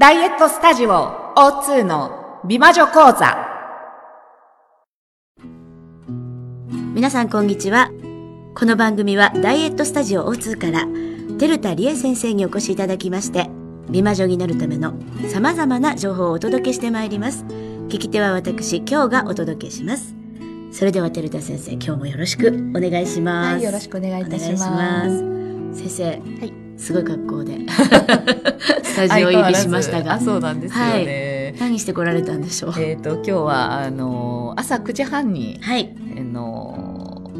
ダイエットスタジオ O2 の美魔女講座。皆さんこんにちは。この番組はダイエットスタジオ O2 から、テルタリエ先生にお越しいただきまして、美魔女になるための様々な情報をお届けしてまいります。聞き手は私、今日がお届けします。それではテルタ先生、今日もよろしくお願いします。はい、よろしくお願いいたします。先生、はい、すごい格好でスタジオ入りしましたが、あ、そうなんですよね。何してこられたんでしょう？えっ、と今日はあの朝9時半に、はい、あの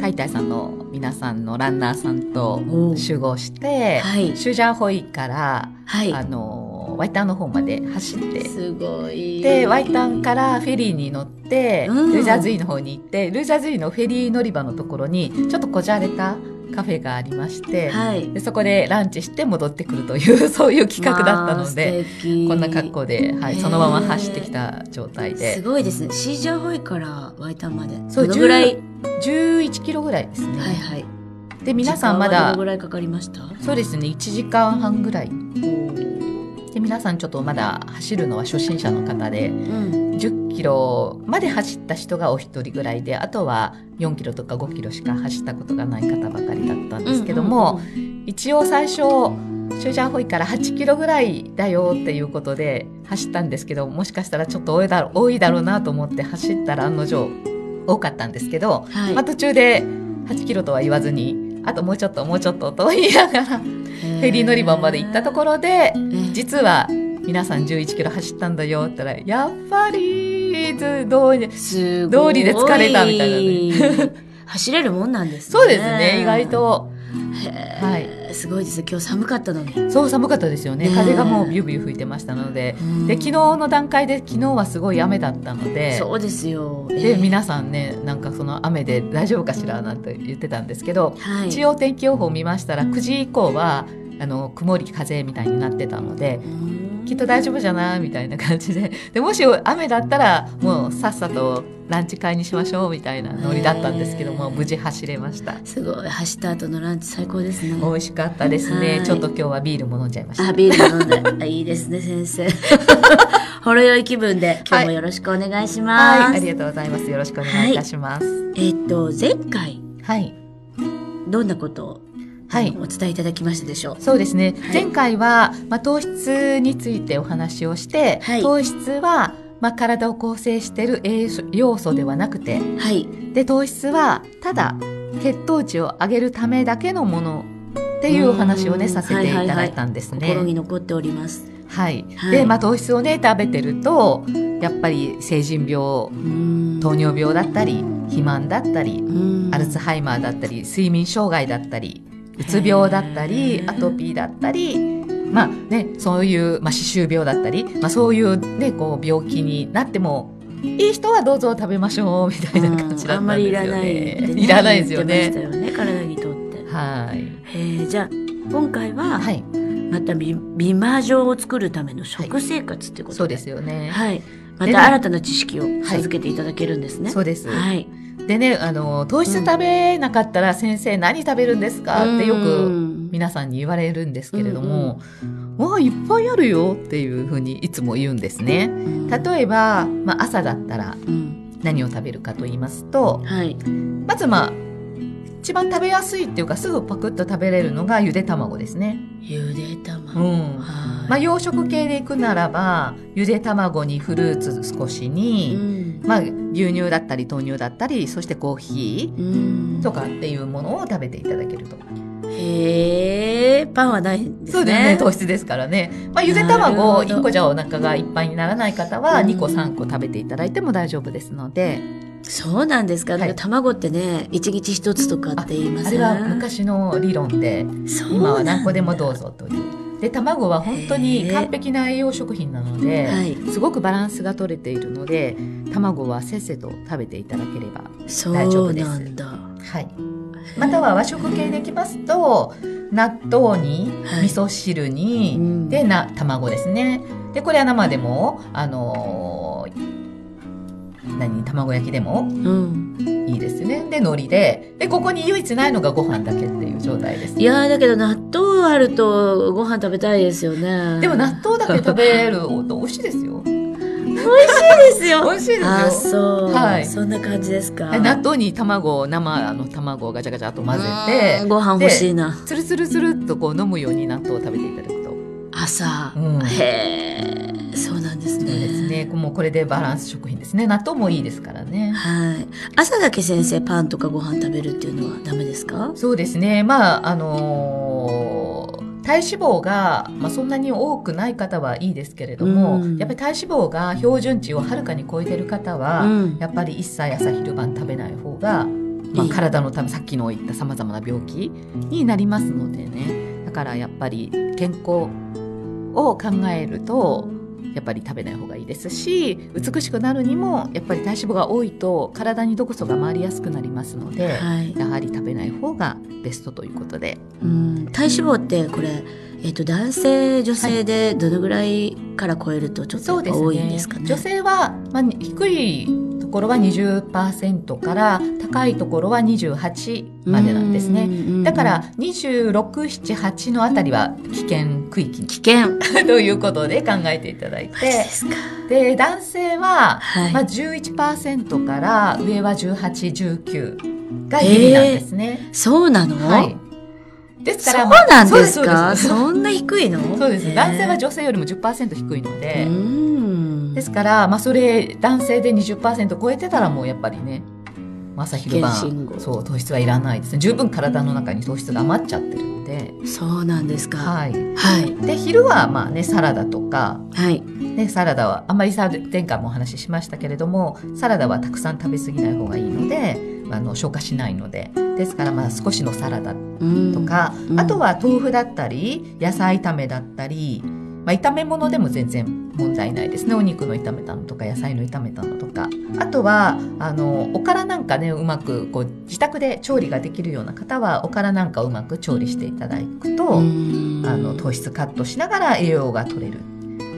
タイタイさんの皆さんのランナーさんと集合して、はい、シュジャーホイから、はい、あのワイタンの方まで走って、すごい。でワイタンからフェリーに乗って、うん。ルージャーズイの方に行って、ルージャーズイのフェリー乗り場のところにちょっとこじゃれたカフェがありまして、はい、でそこでランチして戻ってくるという そういう企画だったので、まあ、こんな格好で、はい、そのまま走ってきた状態で。すごいですね。シージャーホイからワイタンまで。そうどのぐらい ?11 キロぐらいですね。はいはい。で、皆さんまだ、どのぐらいかかりました？そうですね、1時間半ぐらい。で、皆さんちょっとまだ走るのは初心者の方で、うん、10キロまで走った人がお一人ぐらいで、あとは4キロとか5キロしか走ったことがない方ばかりだったんですけども、一応最初、シュジャーホイから8キロぐらいだよっていうことで走ったんですけど、もしかしたらちょっと多いだろ多いだろうなと思って走ったら案の定多かったんですけど、はい、まあ、途中で8キロとは言わずに、あともうちょっともうちょっとと言いながら、フェリー乗り場まで行ったところで、実は皆さん11キロ走ったんだよって言ったら、やっぱり、通り、通りで疲れたみたいなね。走れるもんなんですね。そうですね、意外と。はい。すごいです。今日寒かったのに。そう、寒かったですよね。風がもうビュービュー吹いてましたので。で、昨日の段階で、昨日はすごい雨だったので。そうですよ。で、皆さんね、なんかその雨で大丈夫かしらなんて言ってたんですけど、はい、一応天気予報を見ましたら、9時以降は、あの、曇り風みたいになってたので、きっと大丈夫じゃないみたいな感じで。で、もし雨だったら、もうさっさとランチ会にしましょうみたいなノリだったんですけども、無事走れました。すごい。走った後のランチ最高ですね。美味しかったですね。ちょっと今日はビールも飲んじゃいました。あ、ビール飲んで。いいですね、先生。ほろ酔い気分で、今日もよろしくお願いします。はい、はい、ありがとうございます。よろしくお願いいたします。はい、えっ、と、前回。はい。どんなことを？はい、お伝えいただきましたでしょう。そうですね。はい、前回は、まあ、糖質についてお話をして、はい、糖質は、まあ、体を構成している栄養素ではなくて、はい、で糖質はただ血糖値を上げるためだけのものっていうお話をねさせていただいたんですね。心に残っております。はい。はい、で、まあ、糖質をね食べてるとやっぱり成人病、糖尿病だったり肥満だったりアルツハイマーだったり睡眠障害だったりうつ病だったりアトピーだったりまあねそういう、まあ、歯周病だったり、まあ、そういうねこう病気になってもいい人はどうぞ食べましょうみたいな感じだったんですよね。あんまりいらない、ね、いらないですよね。よね体にとって。はい。えじゃあ今回は、はい、また美美魔女を作るための食生活ってことで、はい、そうですよね。はい。また新たな知識を授けていただけるんですね。はい、そうです。はい。でね、あの、糖質食べなかったら先生何食べるんですか？ってよく皆さんに言われるんですけれども、わあ、いっぱいあるよっていうふうにいつも言うんですね。例えば、まあ、朝だったら何を食べるかと言いますと、はい、まずまあ、一番食べやすいっていうかすぐパクッと食べれるのがゆで卵ですね。ゆで卵。うん。まあ洋食系でいくならば、ゆで卵にフルーツ少しに、うん、まあ牛乳だったり豆乳だったり、そしてコーヒーとかっていうものを食べていただけると。へえ、パンはないんですね。そうですね、糖質ですからね。まあゆで卵1個じゃお腹がいっぱいにならない方は2個3個食べていただいても大丈夫ですので。そうなんですか。はい、卵ってね、一日一つとかって言いますあれは昔の理論で、今は何個でもどうぞという。で卵は本当に完璧な栄養食品なので、はい、すごくバランスが取れているので卵はせっせと食べていただければ大丈夫です。はい、または和食系でいきますと納豆に味噌汁に、はい、でな卵ですね。でこれは生でもあのー、何？卵焼きでも？うん、いいですよね。で、海苔で、で、ここに唯一ないのがご飯だけっていう状態です。いやーだけど納豆あるとご飯食べたいですよね。でも納豆だけ食べると美味しいですよ。ですよ。美味しいですよ。あ、そう。はいそんな感じですか。納豆に卵、生の卵をガチャガチャと混ぜてうん、ご飯欲しいな。つるつるつるっとこう飲むように納豆を食べていただ。朝。うんへえ、そうなんですね。ですね。もうこれでバランス食品ですね。納豆もいいですからね。はい。朝だけ先生パンとかご飯食べるっていうのはダメですか？そうですね。まあ、あのー体脂肪が、まあ、そんなに多くない方はいいですけれども、うんやっぱり体脂肪が標準値をはるかに超えてる方は、うんやっぱり一切朝昼晩食べない方が、まあ、体のためさっきの言ったさまざまな病気になりますのでねだからやっぱり健康を考えるとやっぱり食べない方がいいですし美しくなるにもやっぱり体脂肪が多いと体に毒素が回りやすくなりますので、はい。やはり食べない方がベストということでうん。体脂肪ってこれ、えっ、と、男性、女性でどのぐらいから超えるとちょっと多いんですかね？女性は、まあ、低いところは20%から高いところは28までなんですね。ねだから26、7、8のあたりは危険区域危険。ということで考えていただいて。で、男性は、はい。まあ、11%から上は18、19がギリなんですね。そうなの？はい。ですから、そうまあなんですか？そんな低いの？そうです。男性は女性よりも10%低いので、うん。ですから、まあ、それ、男性で20%超えてたらもうやっぱりね、朝昼晩そう、糖質はいらないですね。十分体の中に糖質が余っちゃってるんで、そうなんですか。はい。はい。で、昼はまあね、サラダとか、はい。ね、サラダは、あんまりさ、前回もお話ししましたけれども、サラダはたくさん食べ過ぎない方がいいので、あの、消化しないので、ですからまあ少しのサラダうんとか、うんあとは豆腐だったり、野菜炒めだったり、まあ、炒め物でも全然問題ないですね。お肉の炒めたのとか、野菜の炒めたのとか。あとは、あの、おからなんかね、うまく、こう、自宅で調理ができるような方は、おからなんかうまく調理していただくと、うんあの、糖質カットしながら栄養が取れる。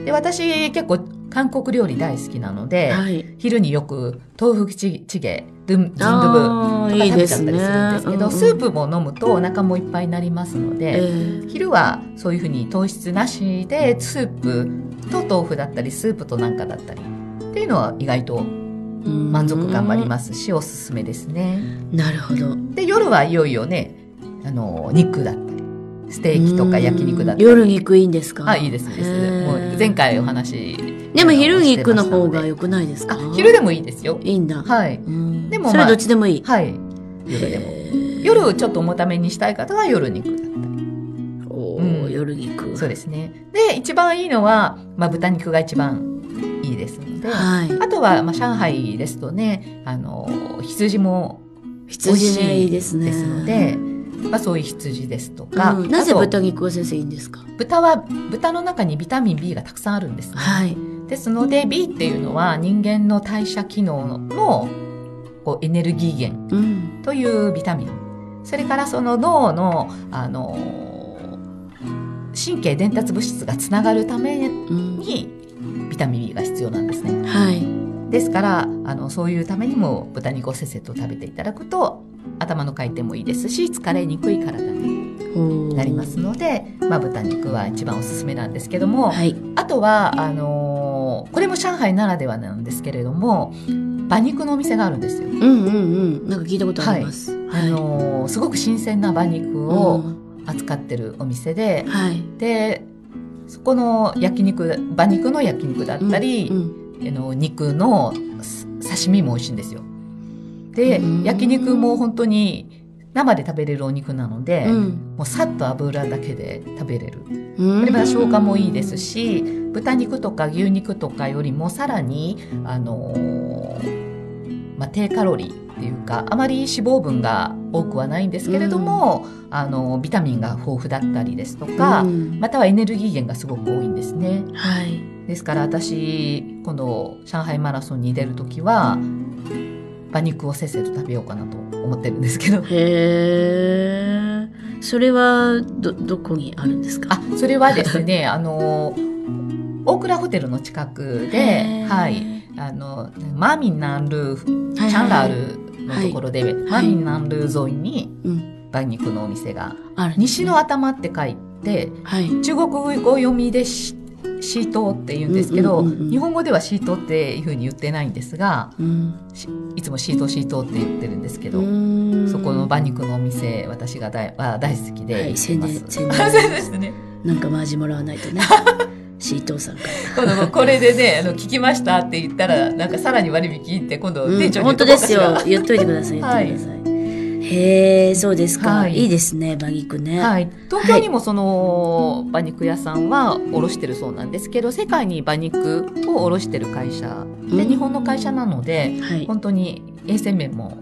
で、私、結構、韓国料理大好きなので、はい。昼によく豆腐チチゲ、ドゥン、ジンドゥブとか食べちゃったりするんですけど、うんスープも飲むとお腹もいっぱいになりますので、ええ昼はそういうふうに糖質なしでスープと豆腐だったりスープとなんかだったりっていうのは意外と満足感もありますし、おすすめですね。なるほど。で、夜はいよいよね、あの、肉だったり、ステーキとか焼肉だったり。夜肉いいんですか？あ、いいです、いいです。もう前回お話。でも昼肉の方がよ良くないですか？昼でもいいですよ。いいんだ。はい。うんでもまあそれどっちでもいい。はい。夜でも。夜ちょっと重ためにしたい方は夜肉だったり。おーうん夜肉。そうですね。で、一番いいのは、まあ、豚肉が一番いいですので、はい。あとは、まあ、上海ですとね、あの、羊も美味羊しいですので、まあ、そういう羊ですとか、うんなぜ豚肉は先生いいんですか？豚は、豚の中にビタミン B がたくさんあるんですね。はい。ですので、B っていうのは人間の代謝機能のこうエネルギー源うん。というビタミン。それからその脳の、あの神経伝達物質がつながるためうん。にビタミン B が必要なんですね。はい。ですから、あの、そういうためにも豚肉をせっせと食べていただくと、頭の回転もいいですし、疲れにくい体にななりますので、まあ、豚肉は一番おすすめなんですけども、はい。あとは、あのーこれも上海ならではなんですけれども、馬肉のお店があるんですよ。うんうんうん。なんか聞いたことあります。あのーすごく新鮮な馬肉うをん扱ってるお店で、はい。で、そこの焼肉、馬肉の焼肉だったり、うんあの肉のす刺身も美味しいんですよ。でうん、焼肉も本当に生で食べれるお肉なので、うんもうさっと油だけで食べれる。うん。これまた消化もいいですし、豚肉とか牛肉とかよりもさらに、あのーまあ、低カロリーっていうか、あまり脂肪分が多くはないんですけれども、あの、ビタミンが豊富だったりですとか、うんまたはエネルギー源がすごく多いんですね。はい。ですから私、今度、上海マラソンに出るときは、馬肉をせっせと食べようかなと思ってるんですけど。へえ。それは、ど、どこにあるんですか？あ、それはですね、あの、大倉ホテルの近くで、はい、あの、マーミンナンルー、チャンラールのところで、マンナンル沿いに馬肉のお店が、ある西の頭って書いて、はい。中国語読みでしシートって言うんですけど、うんうんうんうん日本語ではシートっていうふうに言ってないんですがうん。しいつもシートシートって言ってるんですけど、うんそこの馬肉のお店私が大は大好きではい行ってます。宣伝宣伝あ そうですね。なんかマージもらわないとね。シートーさんか今度これでねあの聞きましたって言ったらなんかさらに割引って今度店長にうかしら当ですよ。言っといてください。言っといてください。へえ、そうですか。はいいいですね、馬肉ね。はい、東京にもその馬肉屋さんは卸してるそうなんですけど世界に馬肉を卸してる会社でうん日本の会社なのではい。本当に衛生面も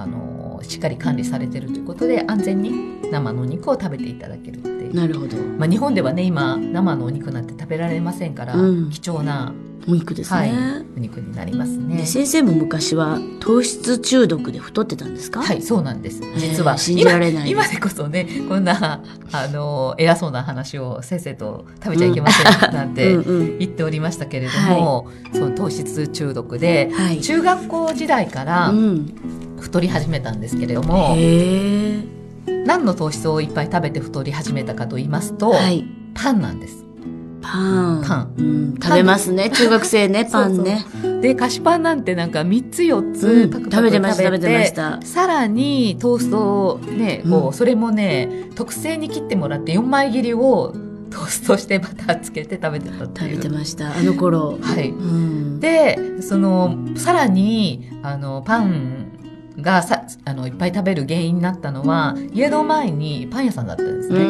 あのしっかり管理されてるということで安全に生のお肉を食べていただけるっていう。なるほど。まあ、日本ではね今生のお肉なんて食べられませんから、うん貴重な、お肉ですはいね。お肉になりますねで。先生も昔は糖質中毒で太ってたんですか？はい、そうなんです。実は、信じられない今今でこそね、こんな、あの、偉そうな話を先生と食べちゃいけませんなんてうんうん。言っておりましたけれども、その糖質中毒で、はい。中学校時代からうん。太り始めたんですけれども。何の糖質をいっぱい食べて太り始めたかと言いますと、はい。パンなんです。パン。パンうん。食べますね。中学生ね、パンね。で、菓子パンなんてなんか3つ4つうんパクパク食べてました、食べてました。さらにトーストをね、こう、うんそれもね、特製に切ってもらって4枚切りをトーストしてバターつけて食べてたって食べ。てました。あの頃。はい。うん。で、その、さらに、あの、パンがさ、あの、いっぱい食べる原因になったのは、家の前にパン屋さんだったんですね。う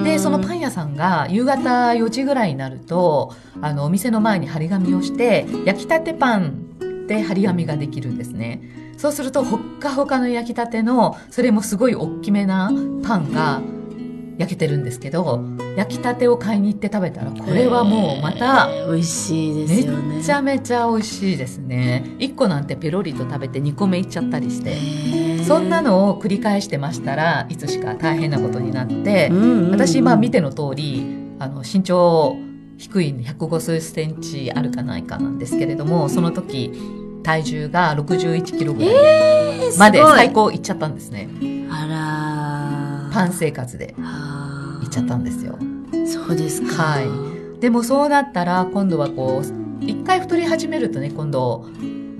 んで、そのパン屋さんが夕方4時ぐらいになると、あの、お店の前に張り紙をして、焼きたてパンで張り紙ができるんですね。そうすると、ほっかほかの焼きたての、それもすごい大きめなパンが焼けてるんですけど、焼きたてを買いに行って食べたら、これはもうまた、えー美味しいでめすよね。っちゃめちゃ美味しいですね。1個なんてペロリと食べて2個目いっちゃったりして。そんなのを繰り返してましたらいつしか大変なことになって、うんうんうん私まあ見ての通りあの身長低い105数センチあるかないかなんですけれどもその時体重が61キロぐらいえーまで最高いっちゃったんですねあらーパン生活であいっちゃったんですよ。ーそうですか。はい。でもそうなったら今度はこう一回太り始めるとね今度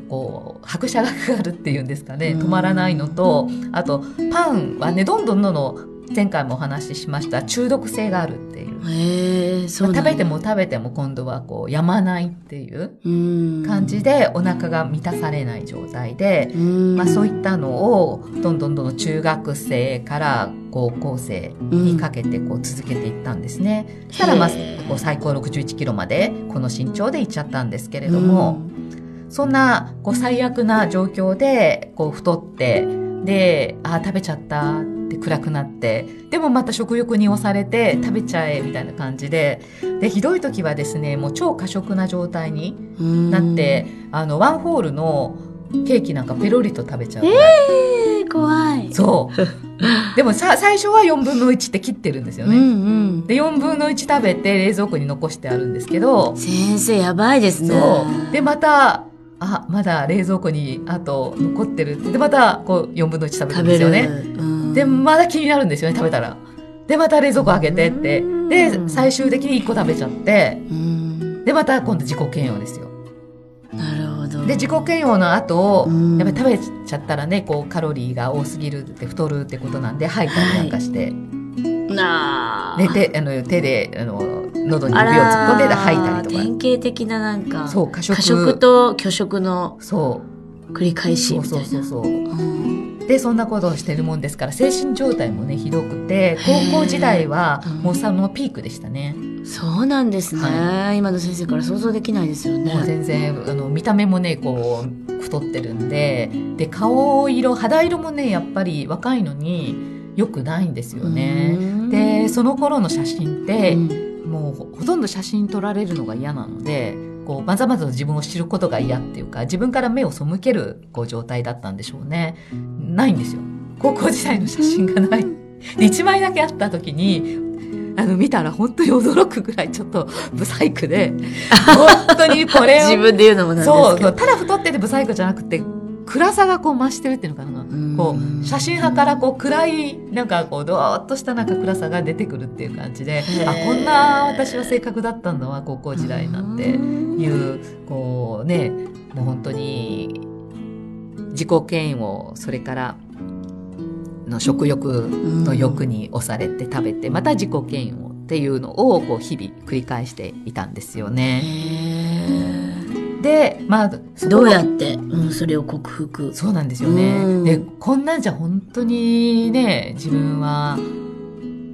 こう拍車がかかるっていうんですかね。うん止まらないのとあとパンはねどんどんどんどん前回もお話ししました中毒性があるっていう、へえ、そう食べても食べても今度はこうやまないっていううん。感じでお腹が満たされない状態で、うん。まあ、そういったのをどんどんどんどん中学生から高校生にかけてこう続けていったんですね。そしたらまあこう最高61キロまでこの身長でいっちゃったんですけれども、そんなこう最悪な状況でこう太ってであー食べちゃったって暗くなってでもまた食欲に押されて食べちゃえみたいな感じででひどい時はですねもう超過食な状態にうんなって、あのワンホールのケーキなんかペロリと食べちゃう、えー怖い。そう でもさ最初は4分の1って切ってるんですようんね、うん。で4分の1食べて冷蔵庫に残してあるんですけど先生やばいですね。そうでまたあまだ冷蔵庫にあと残ってるって。でまたこう4分の1食べる。んですよね。うん。でまだ気になるんですよね食べたら。でまた冷蔵庫開けてって。うん。で最終的に1個食べちゃって。うん。でまた今度自己嫌悪ですよ。なるほど。で自己嫌悪の後、うん。やっぱり食べちゃったらねこうカロリーが多すぎるって太るってことなんで吐いたりなんかして、なあ。で手あの手であの喉にあ指を突っら込んで吐いたりとか。典型的ななんか。そう過食。と拒食のそう。繰り返しそうみたいな。そうそうそうう。ん。でそんなことをしてるもんですから精神状態もねひどくて高校時代はうん。もうそのピークでしたね、そうなんですね、は今の先生から想像できないですよね。もう全然あの見た目もねこう太ってるんでで顔色肌色もねやっぱり若いのに良くないんですよね。うん。でその頃の写真って、うんもうほほとんど写真撮られるのが嫌なのでこうまざまざと自分を知ることが嫌っていうか自分から目を背けるこう状態だったんでしょうね。ないんですよ。高校時代の写真がない。で1枚だけあった時にあの見たら本当に驚くぐらいちょっとブサイクで 本当にこれを自分で言うのもなんですけど。そうただ太っててブサイクじゃなくて暗さがこう増してるっていうのかな。こう、写真派からこう暗い、なんかこう、ドーッとしたなんか暗さが出てくるっていう感じで、あ、こんな私は性格だったんだわ、高校時代なんて。いう、こうね、もう本当に、自己嫌悪、それから、の食欲の欲に押されて食べて、また自己嫌悪っていうのをこう日々繰り返していたんですよね。で、まあ、どうやって、うん、それを克服？そうなんですよね。で、こんなんじゃ本当にね、自分は、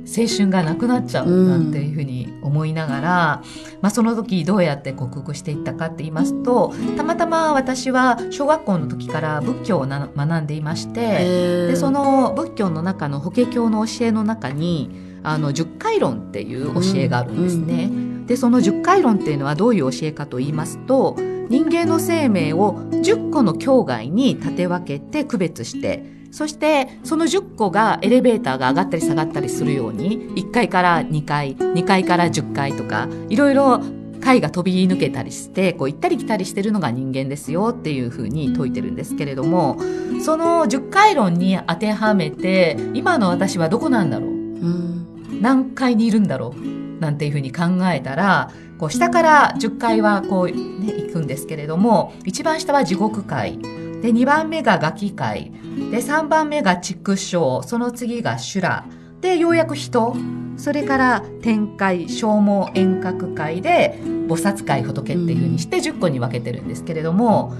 青春がなくなっちゃうなんていうふうに思いながら、まあ、その時どうやって克服していったかって言いますとたまたま私は小学校の時から仏教を学んでいましてでその仏教の中の法華経の教えの中にあの十回論っていう教えがあるんですね。でその十回論っていうのはどういう教えかと言いますと人間の生命を10個の境外に立て分けて区別して、そしてその10個がエレベーターが上がったり下がったりするように、1階から2階、2階から10階とか、いろいろ階が飛び抜けたりして、こう行ったり来たりしてるのが人間ですよっていうふうに説いてるんですけれども、その10回論に当てはめて、今の私はどこなんだろう、うん、何階にいるんだろう？なんていうふうに考えたら、こう下から10階はこう、ね、行くんですけれども、一番下は地獄階。で、2番目がガキ界。で、3番目が畜生。その次が修羅。で、ようやく人。それから天界、消耗遠隔界で、菩薩界仏っていうふうにして10個に分けてるんですけれども、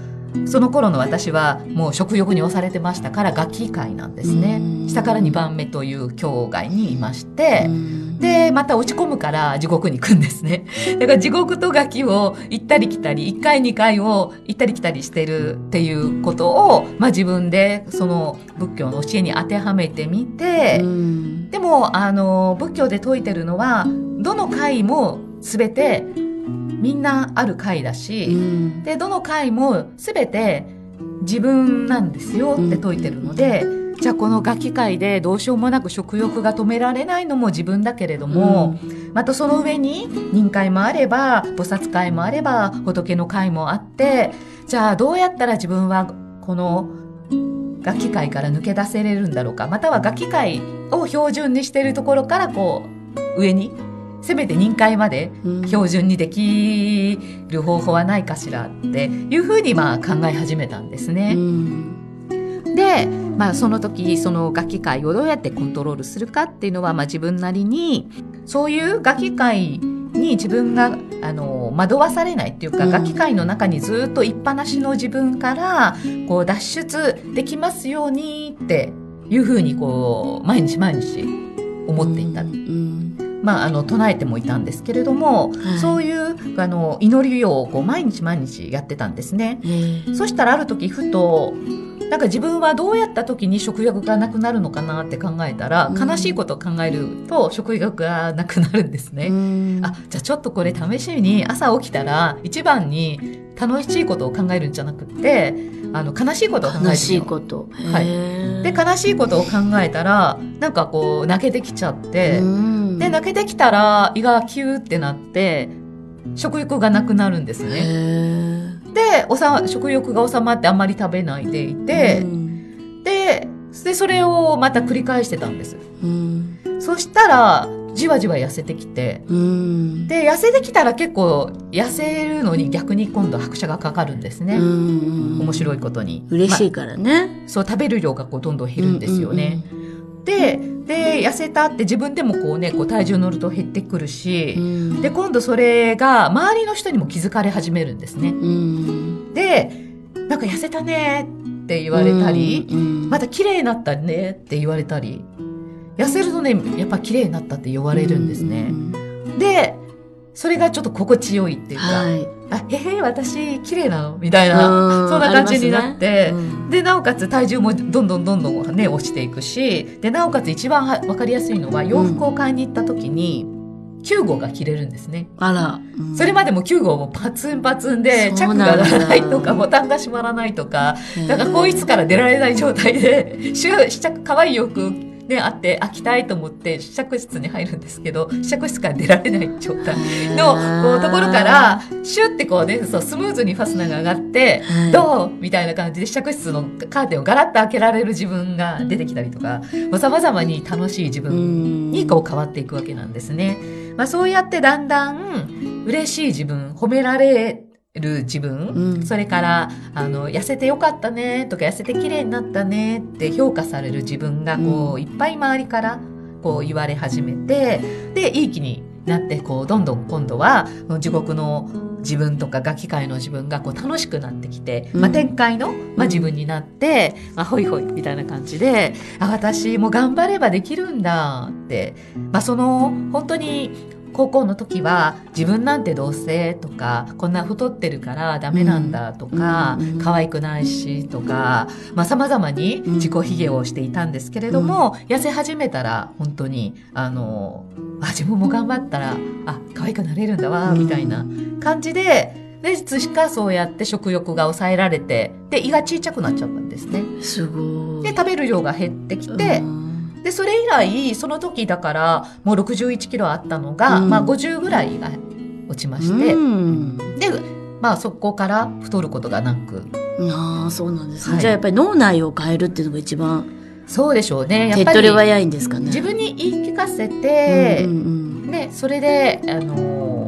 その頃の私はもう食欲に押されてましたからガキ界なんですね。下から2番目という境外にいまして、で、また落ち込むから地獄に行くんですね。だから地獄とガキを行ったり来たり、1回2回を行ったり来たりしてるっていうことを、まあ自分でその仏教の教えに当てはめてみて、でも、あの、仏教で説いてるのは、どの回も全てみんなある回だし、で、どの回も全て自分なんですよって説いてるので、じゃあこのガキ界でどうしようもなく食欲が止められないのも自分だけれども、うん、またその上に人界もあれば菩薩界もあれば仏の界もあってじゃあどうやったら自分はこのガキ界から抜け出せれるんだろうか。またはガキ界を標準にしているところからこう上にせめて任界まで標準にできる方法はないかしらっていうふうにまあ考え始めたんですね。うんで、まあ、その時その楽器界をどうやってコントロールするかっていうのは、まあ、自分なりにそういう楽器界に自分があの惑わされないっていうか、うん、楽器界の中にずっといっぱなしの自分からこう脱出できますようにっていうふうにこう毎日毎日思っていた。うんうんまあ、あの唱えてもいたんですけれども、はい、そういうあの祈りをこう毎日毎日やってたんですね。そしたらある時ふとなんか自分はどうやった時に食欲がなくなるのかなって考えたら、悲しいことを考えると食欲がなくなるんですね。あ、じゃあちょっとこれ試しに朝起きたら一番に楽しいことを考えるんじゃなくて、あの悲しいことを考えて悲しいこと。はい。で、悲しいことを考えたら、なんかこう泣けてきちゃって、で、泣けてきたら胃がキューってなって、食欲がなくなるんですね。でおさ食欲が収まってあんまり食べないでいて、うん、ででそれをまた繰り返してたんです、うん、そしたらじわじわ痩せてきて、うん、で痩せてきたら結構痩せるのに逆に今度拍車がかかるんですね、面白いことに。嬉しいからね、まそう食べる量がこうどんどん減るんですよね、でで痩せたって自分でもこうねこう体重乗ると減ってくるし、うん、で今度それが周りの人にも気づかれ始めるんですね。うん、でなんか痩せたねって言われたり、うん、また綺麗になったねって言われたり痩せるとねやっぱ綺麗になったって言われるんですね。でそれがちょっと心地よいっていうか、はい、あ、へへ、私、綺麗なの？みたいな、そんな感じになって、ね。うん、で、なおかつ体重もどんどんどんどんね、落ちていくし、で、なおかつ一番わかりやすいのは、洋服を買いに行った時に、9号が着れるんですね。あら。うん、それまでも9号もパツンパツンで、チャックがないとか、ボタンが閉まらないとか、だからこいつから出られない状態で、試着、可愛い洋服であって飽きたいと思って試着室に入るんですけど試着室から出られない状態のこうところからシュッてこうねそうスムーズにファスナーが上がって、はい。どう？みたいな感じで試着室のカーテンをガラッと開けられる自分が出てきたりとかさまざまに楽しい自分にこう変わっていくわけなんですね。まあ、そうやってだんだん嬉しい自分褒められる自分、うん。それからあの痩せてよかったねとか痩せて綺麗になったねって評価される自分がこう、いっぱい周りからこう言われ始めてでいい気になってこうどんどん今度は地獄の自分とかガキ界の自分がこう楽しくなってきて、まあ、うん展開の、まあ、自分になって、まあ、ほいほいみたいな感じであ私も頑張ればできるんだって、まあ、その本当に高校の時は自分なんてどうせとかこんな太ってるからダメなんだとか、うん。うん可愛くないしとか、まあ、様々に自己卑下をしていたんですけれども、痩せ始めたら本当にあのあ自分も頑張ったらあ可愛くなれるんだわみたいな感じででいつしかそうやって食欲が抑えられてで胃が小さくなっちゃったんですね。すごい。で食べる量が減ってきて、うんでそれ以来その時だからもう61キロあったのが、うん。まあ、50ぐらいが落ちまして、うん。でまあそこから太ることがなく。ああそうなんですね、はい。じゃあやっぱり脳内を変えるっていうのが一番そうでしょうね。やっ手っぱり取り早いんですかね。自分に言い聞かせて、うんうんでそれで、あの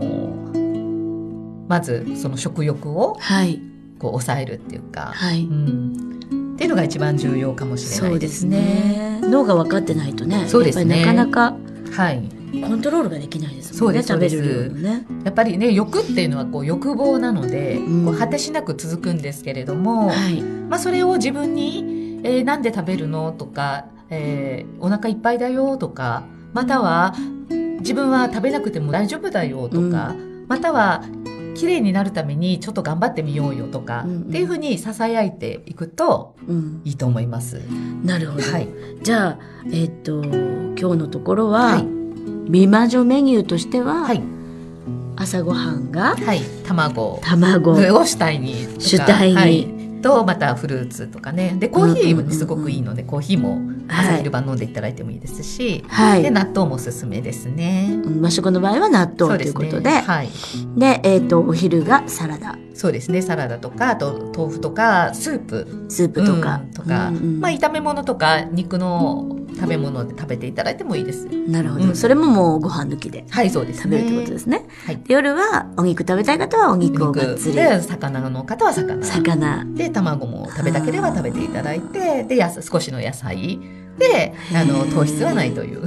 ーまずその食欲をはい。こう抑えるっていうか、はい、うん、っていうのが一番重要かもしれないですね。ね。脳が分かってないとねそうですねやっぱりなかなかはい、コントロールができないですもんねそうです食べるね。やっぱりね欲っていうのはこう欲望なので、うんこう果てしなく続くんですけれども、はいまあ、それを自分に、えーなんで食べるの?」とか、えーお腹いっぱいだよ」とかまたは「自分は食べなくても大丈夫だよ」とか、または「綺麗になるためにちょっと頑張ってみようよ」とか、うんうんっていうふうにささやいていくとうん、いいと思います。なるほど、はい、じゃあえっ、と今日のところは、はい。美魔女メニューとしては、はい。朝ごはんがはい、卵。卵。を主体に主体に。はいとまたフルーツとかね。でコーヒーもすごくいいので、コーヒーも朝はい昼晩飲んでいただいてもいいですし、はい。で納豆もおすすめですね。和食の場合は納豆ということで。はい、でえっ、とお昼がサラダ。そうですね。サラダとかあと豆腐とかスープ。スープとか、うんとか、うんうん。まあ、炒め物とか肉の食べ物で食べていただいてもいいです。なるほど、うん。それももうご飯抜きではいそうですね。食べるってことですね。はい。で夜はお肉食べたい方はお肉をがっつり。で魚の方は魚。魚。で卵も食べたければ食べていただいて。でやす少しの野菜であの糖質はないという。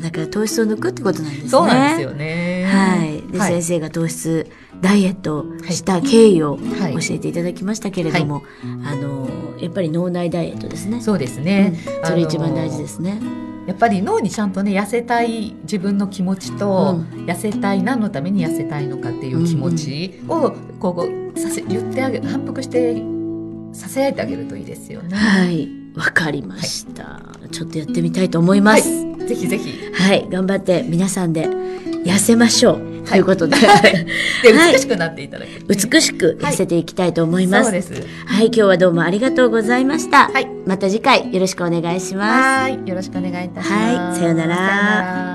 だから糖質を抜くってことなんですね。そうなんですよね。はい、で、はい。先生が糖質ダイエットした経緯をはい。教えていただきましたけれども、あのやっぱり脳内ダイエットですね。そうですね、うん。それ一番大事ですね。やっぱり脳にちゃんとね痩せたい自分の気持ちと、う痩せたい何のために痩せたいのかっていう気持ちをこうさせ言ってあげ反復してさせやいてあげるといいですよね。はい、わかりました、ちょっとやってみたいと思います。はい、ぜひぜひ。はい、頑張って皆さんで痩せましょう。ということで、ではい美しくなっていただける、美しく痩せていきたいと思います。はい、そうです。今日はどうもありがとうございました。はいまた次回よろしくお願いします。はい、よろしくお願いいたします。はいさようなら